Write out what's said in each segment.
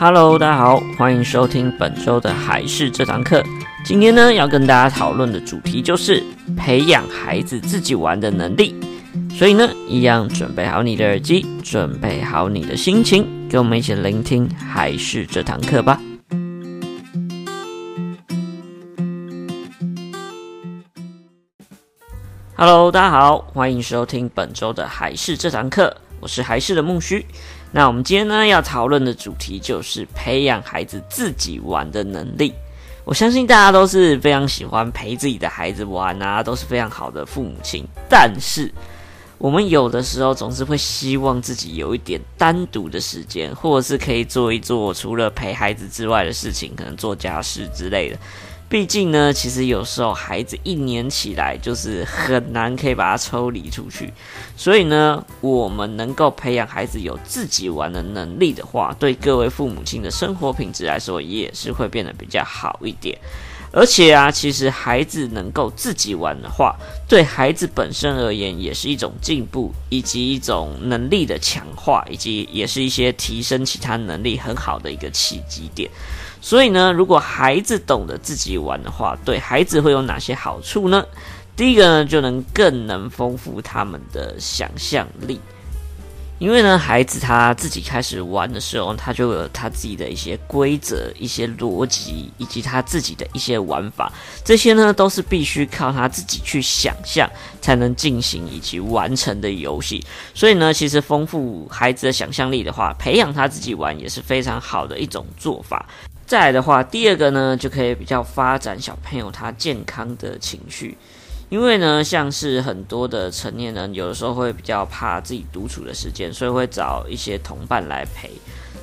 Hello，大家好，欢迎收听本周的海事这堂课。今天呢，要跟大家讨论的主题就是培养孩子自己玩的能力。所以呢，一样准备好你的耳机，准备好你的心情，跟我们一起聆听海事这堂课吧。Hello，大家好，欢迎收听本周的海事这堂课，我是海事的木须。那我们今天呢，要讨论的主题就是培养孩子自己玩的能力。我相信大家都是非常喜欢陪自己的孩子玩啊，都是非常好的父母亲。但是，我们有的时候总是会希望自己有一点单独的时间，或者是可以做一做除了陪孩子之外的事情，可能做家事之类的。毕竟呢，其实有时候孩子一黏起来，就是很难可以把他抽离出去。所以呢，我们能够培养孩子有自己玩的能力的话，对各位父母亲的生活品质来说，也是会变得比较好一点。而且啊，其实孩子能够自己玩的话，对孩子本身而言，也是一种进步，以及一种能力的强化，以及也是一些提升其他能力很好的一个契机点。所以呢，如果孩子懂得自己玩的话，对孩子会有哪些好处呢？第一个呢，就能更能丰富他们的想象力。因为呢，孩子他自己开始玩的时候，他就有他自己的一些规则、一些逻辑，以及他自己的一些玩法。这些呢，都是必须靠他自己去想象才能进行以及完成的游戏。所以呢，其实丰富孩子的想象力的话，培养他自己玩也是非常好的一种做法。再来的话，第二个呢，就可以比较发展小朋友他健康的情绪，因为呢，像是很多的成年人，有的时候会比较怕自己独处的时间，所以会找一些同伴来陪。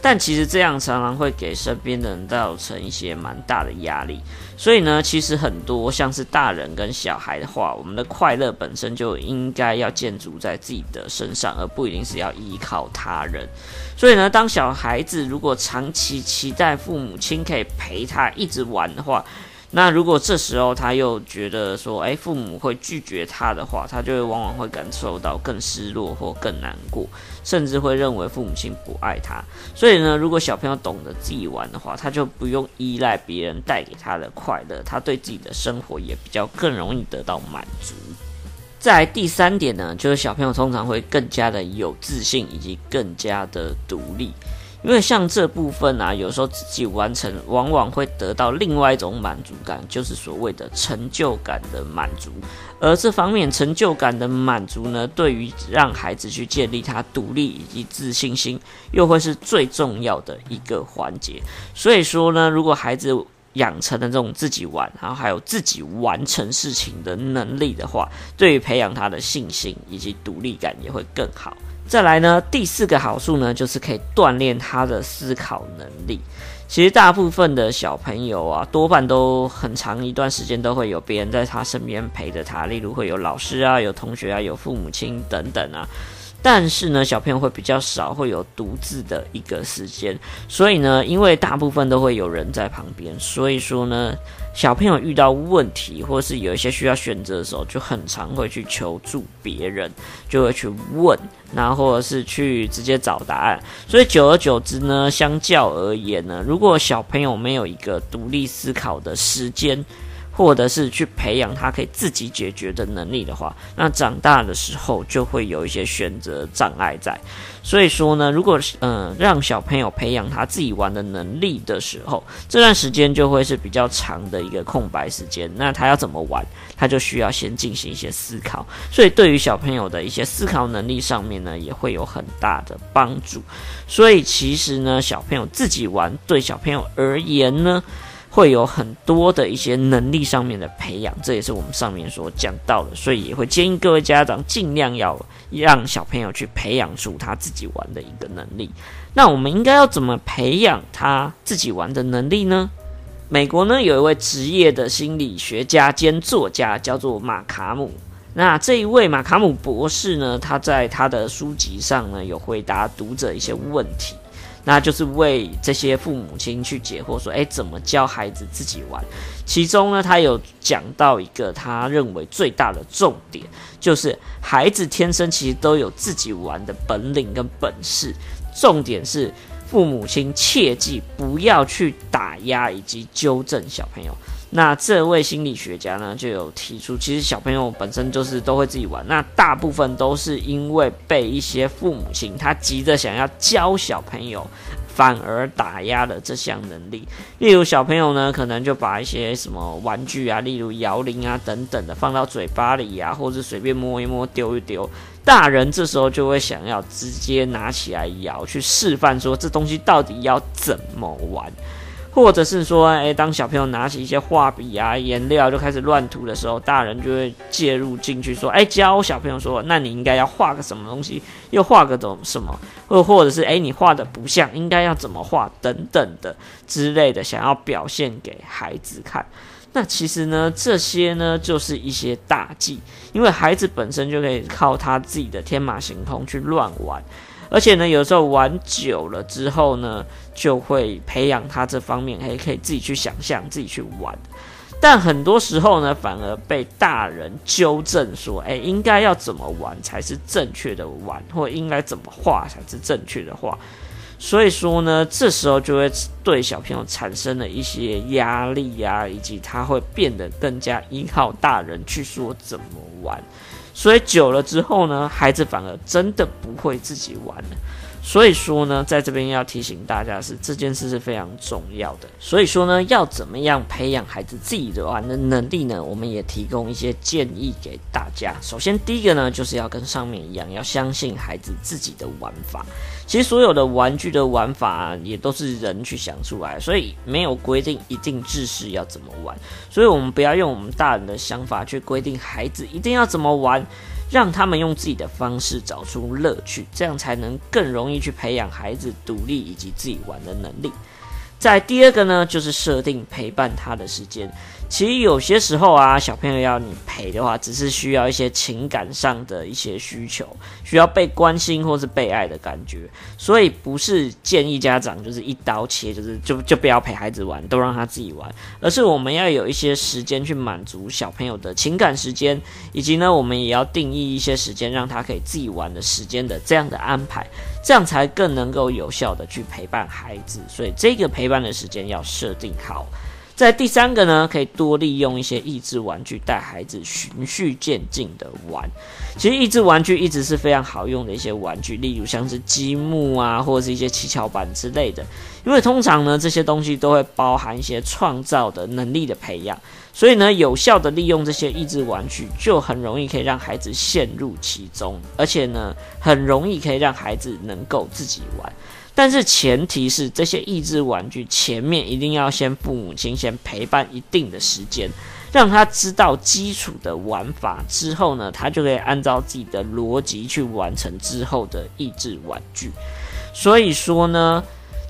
但其实这样常常会给身边的人造成一些蛮大的压力，所以呢，其实很多像是大人跟小孩的话，我们的快乐本身就应该要建筑在自己的身上，而不一定是要依靠他人。所以呢，当小孩子如果长期期待父母亲可以陪他一直玩的话，那如果这时候他又觉得说，诶，父母会拒绝他的话，他就会往往会感受到更失落或更难过，甚至会认为父母亲不爱他。所以呢，如果小朋友懂得自己玩的话，他就不用依赖别人带给他的快乐，他对自己的生活也比较更容易得到满足。再来第三点呢，就是小朋友通常会更加的有自信，以及更加的独立。因为像这部分啊，有时候自己完成，往往会得到另外一种满足感，就是所谓的成就感的满足。而这方面成就感的满足呢，对于让孩子去建立他独立以及自信心，又会是最重要的一个环节。所以说呢，如果孩子养成了这种自己玩，然后还有自己完成事情的能力的话，对于培养他的信心以及独立感也会更好。再来呢，第四个好处呢，就是可以锻炼他的思考能力。其实大部分的小朋友啊，多半都很长一段时间都会有别人在他身边陪着他，例如会有老师啊、有同学啊、有父母亲等等啊。但是呢，小朋友会比较少会有独自的一个时间，所以呢，因为大部分都会有人在旁边，所以说呢。小朋友遇到问题，或是有一些需要选择的时候，就很常会去求助别人，就会去问，然后或者是去直接找答案。所以久而久之呢，相较而言呢，如果小朋友没有一个独立思考的时间，或者是去培养他可以自己解决的能力的话，那长大的时候就会有一些选择障碍在。所以说呢，如果嗯、让小朋友培养他自己玩的能力的时候，这段时间就会是比较长的一个空白时间。那他要怎么玩，他就需要先进行一些思考。所以对于小朋友的一些思考能力上面呢，也会有很大的帮助。所以其实呢，小朋友自己玩对小朋友而言呢，会有很多的一些能力上面的培养，这也是我们上面所讲到的，所以也会建议各位家长尽量要让小朋友去培养出他自己玩的一个能力。那我们应该要怎么培养他自己玩的能力呢？美国呢，有一位职业的心理学家兼作家，叫做马卡姆。那这一位马卡姆博士呢，他在他的书籍上呢，有回答读者一些问题。那就是为这些父母亲去解惑，说，诶，怎么教孩子自己玩？其中呢，他有讲到一个他认为最大的重点，就是孩子天生其实都有自己玩的本领跟本事，重点是父母亲切记不要去打压以及纠正小朋友。那这位心理学家呢，就有提出，其实小朋友本身就是都会自己玩，那大部分都是因为被一些父母亲他急着想要教小朋友，反而打压了这项能力。例如小朋友呢，可能就把一些什么玩具啊，例如摇铃啊等等的放到嘴巴里啊，或者随便摸一摸、丢一丢，大人这时候就会想要直接拿起来摇，去示范说这东西到底要怎么玩。或者是说，诶，当小朋友拿起一些画笔啊、颜料就开始乱涂的时候，大人就会介入进去说，诶，教小朋友说，那你应该要画个什么东西，又画个怎什么，或或者是，诶，你画的不像，应该要怎么画等等的之类的，想要表现给孩子看。那其实呢，这些呢就是一些大忌，因为孩子本身就可以靠他自己的天马行空去乱玩。而且呢，有时候玩久了之后呢，就会培养他这方面，还可以自己去想象、自己去玩。但很多时候呢，反而被大人纠正说：“哎，应该要怎么玩才是正确的玩，或应该怎么画才是正确的画。”所以说呢，这时候就会对小朋友产生了一些压力呀，以及他会变得更加依靠大人去说怎么玩。所以久了之后呢，孩子反而真的不会自己玩了。所以说呢，在这边要提醒大家是这件事是非常重要的。所以说呢，要怎么样培养孩子自己的玩的能力呢？我们也提供一些建议给大家。首先，第一个呢，就是要跟上面一样，要相信孩子自己的玩法。其实所有的玩具的玩法，也都是人去想出来，所以没有规定一定制式要怎么玩。所以我们不要用我们大人的想法去规定孩子一定要怎么玩，让他们用自己的方式找出乐趣，这样才能更容易去培养孩子独立以及自己玩的能力。在第二个呢，就是设定陪伴他的时间。其实有些时候啊，小朋友要你陪的话，只是需要一些情感上的一些需求，需要被关心或是被爱的感觉。所以不是建议家长就是一刀切，就是就就不要陪孩子玩，都让他自己玩，而是我们要有一些时间去满足小朋友的情感时间，以及呢，我们也要定义一些时间让他可以自己玩的时间的这样的安排，这样才更能够有效的去陪伴孩子。所以这个陪伴的时间要设定好。在第三个呢，可以多利用一些益智玩具带孩子循序渐进的玩。其实益智玩具一直是非常好用的一些玩具，例如像是积木啊，或者是一些七巧板之类的。因为通常呢，这些东西都会包含一些创造的能力的培养，所以呢，有效的利用这些益智玩具，就很容易可以让孩子陷入其中，而且呢，很容易可以让孩子能够自己玩。但是前提是这些益智玩具前面一定要先父母亲先陪伴一定的时间，让他知道基础的玩法之后呢，他就可以按照自己的逻辑去完成之后的益智玩具。所以说呢。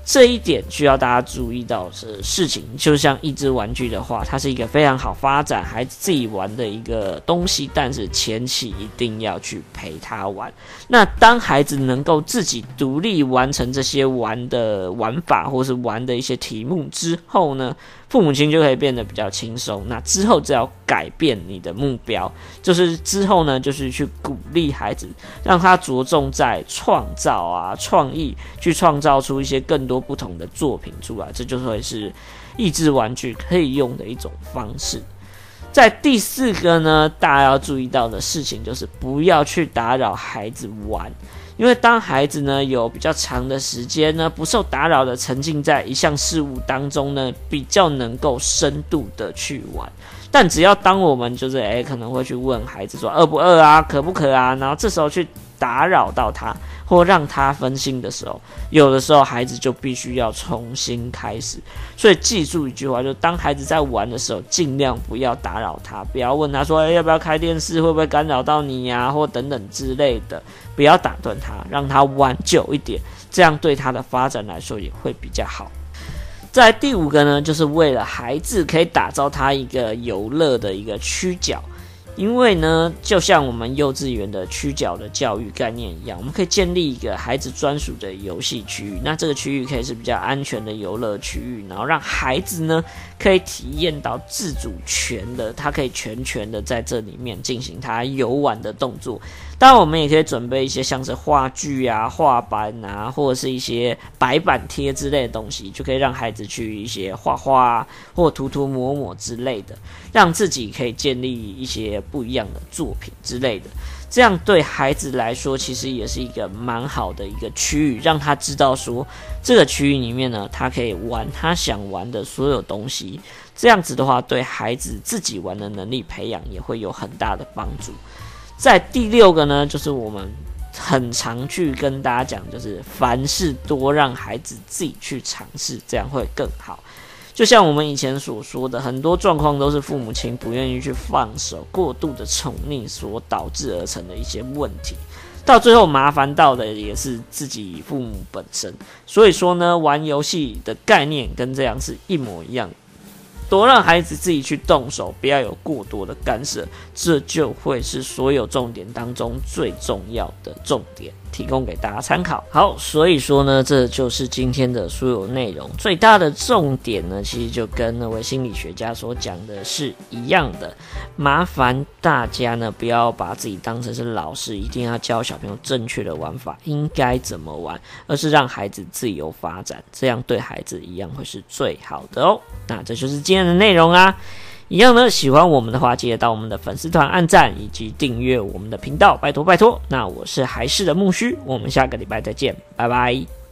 这一点需要大家注意到的事情，就像一只玩具的话，它是一个非常好发展孩子自己玩的一个东西，但是前期一定要去陪他玩。那当孩子能够自己独立完成这些玩的玩法，或是玩的一些题目之后呢，父母亲就可以变得比较轻松。那之后只要改变你的目标，就是之后呢，就是去鼓励孩子，让他着重在创造啊、创意，去创造出一些更多不同的作品出来。这就会是益智玩具可以用的一种方式。在第四个呢，大家要注意到的事情就是不要去打扰孩子玩。因为当孩子呢有比较长的时间呢不受打扰的沉浸在一项事物当中呢，比较能够深度的去玩。但只要当我们就是诶可能会去问孩子说饿不饿啊，渴不渴啊，然后这时候去打扰到他。或让他分心的时候，有的时候孩子就必须要重新开始。所以记住一句话，就当孩子在玩的时候，尽量不要打扰他，不要问他说：“欸，要不要开电视？会不会干扰到你呀？”或等等之类的，不要打断他，让他玩久一点，这样对他的发展来说也会比较好。在第五个呢，就是为了孩子可以打造他一个游乐的一个区角。因为呢，就像我们幼稚园的区角的教育概念一样，我们可以建立一个孩子专属的游戏区域。那这个区域可以是比较安全的游乐区域，然后让孩子呢可以体验到自主权的，他可以全权的在这里面进行他游玩的动作。当然，我们也可以准备一些像是画具啊、画板啊，或者是一些白板贴之类的东西，就可以让孩子去一些画画啊，或涂涂抹抹之类的，让自己可以建立一些不一样的作品之类的。这样对孩子来说，其实也是一个蛮好的一个区域，让他知道说，这个区域里面呢，他可以玩他想玩的所有东西。这样子的话，对孩子自己玩的能力培养也会有很大的帮助。在第六个呢，就是我们很常去跟大家讲，就是凡事多让孩子自己去尝试，这样会更好。就像我们以前所说的，很多状况都是父母亲不愿意去放手，过度的宠溺所导致而成的一些问题，到最后麻烦到的也是自己父母本身。所以说呢，玩游戏的概念跟这样是一模一样。多让孩子自己去动手，不要有过多的干涉，这就会是所有重点当中最重要的重点，提供给大家参考。好，所以说呢，这就是今天的所有内容。最大的重点呢，其实就跟那位心理学家所讲的是一样的。麻烦大家呢，不要把自己当成是老师，一定要教小朋友正确的玩法，应该怎么玩，而是让孩子自由发展，这样对孩子一样会是最好的哦。那这就是今天的内容啊，一样呢，喜欢我们的话，记得到我们的粉丝团按赞以及订阅我们的频道，拜托拜托。那我是还是的木须，我们下个礼拜再见，拜拜。